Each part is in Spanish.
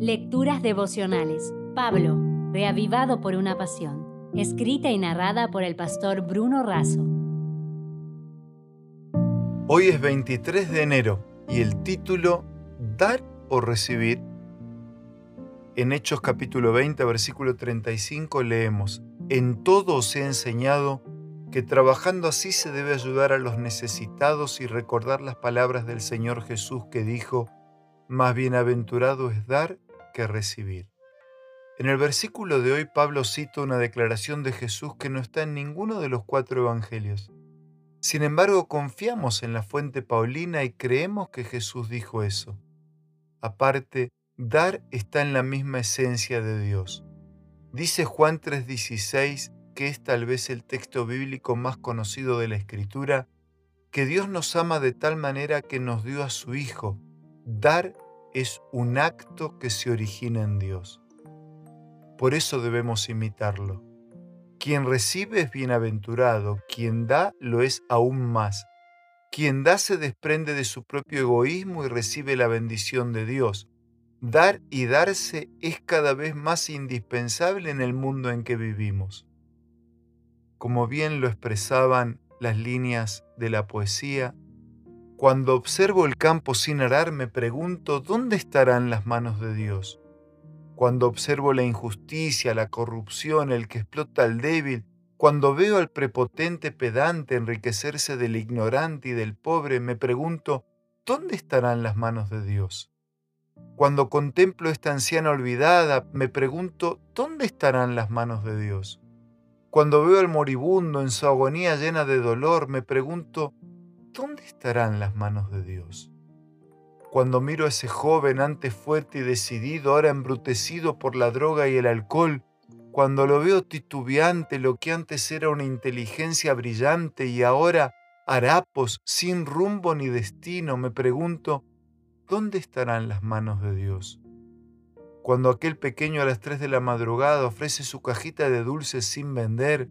Lecturas devocionales. Pablo, reavivado por una pasión. Escrita y narrada por el pastor Bruno Razo. Hoy es 23 de enero y el título Dar o recibir. En Hechos capítulo 20, versículo 35 leemos, En todo os he enseñado que trabajando así se debe ayudar a los necesitados y recordar las palabras del Señor Jesús que dijo, Más bienaventurado es dar recibir. En el versículo de hoy Pablo cita una declaración de Jesús que no está en ninguno de los cuatro evangelios. Sin embargo, confiamos en la fuente paulina y creemos que Jesús dijo eso. Aparte, dar está en la misma esencia de Dios. Dice Juan 3:16 que es tal vez el texto bíblico más conocido de la Escritura, que Dios nos ama de tal manera que nos dio a su Hijo. Dar es un acto que se origina en Dios. Por eso debemos imitarlo. Quien recibe es bienaventurado, quien da lo es aún más. Quien da se desprende de su propio egoísmo y recibe la bendición de Dios. Dar y darse es cada vez más indispensable en el mundo en que vivimos como bien lo expresaban las líneas de la poesía, cuando observo el campo sin arar me pregunto dónde estarán las manos de Dios. Cuando observo la injusticia, la corrupción, el que explota al débil, cuando veo al prepotente pedante enriquecerse del ignorante y del pobre, me pregunto, ¿dónde estarán las manos de Dios? Cuando contemplo esta anciana olvidada, me pregunto, ¿dónde estarán las manos de Dios? Cuando veo al moribundo en su agonía llena de dolor, me pregunto, ¿dónde estarán las manos de Dios? Cuando miro a ese joven antes fuerte y decidido, ahora embrutecido por la droga y el alcohol, cuando lo veo titubeante, lo que antes era una inteligencia brillante y ahora harapos, sin rumbo ni destino, me pregunto, ¿dónde estarán las manos de Dios? cuando aquel pequeño a las 3 de la madrugada ofrece su cajita de dulces sin vender,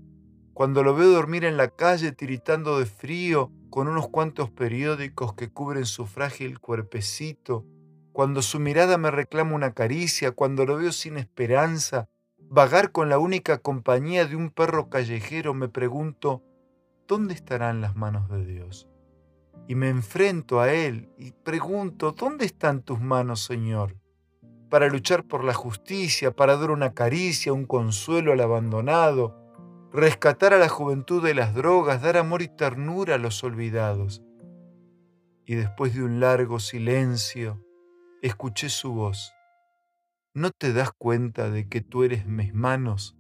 cuando lo veo dormir en la calle tiritando de frío con unos cuantos periódicos que cubren su frágil cuerpecito, cuando su mirada me reclama una caricia, cuando lo veo sin esperanza, vagar con la única compañía de un perro callejero, me pregunto, ¿dónde estarán las manos de Dios? Y me enfrento a Él y pregunto, ¿dónde están tus manos, Señor? para luchar por la justicia, para dar una caricia, un consuelo al abandonado, rescatar a la juventud de las drogas, dar amor y ternura a los olvidados. Y después de un largo silencio, escuché su voz. ¿No te das cuenta de que tú eres mis manos?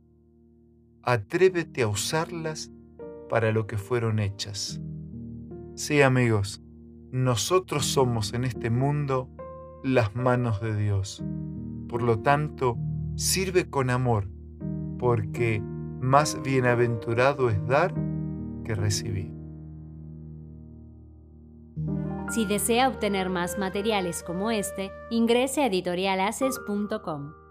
Atrévete a usarlas para lo que fueron hechas. Sí, amigos, nosotros somos en este mundo las manos de Dios. Por lo tanto, sirve con amor, porque más bienaventurado es dar que recibir. Si desea obtener más materiales como este, ingrese a editorialaces.com.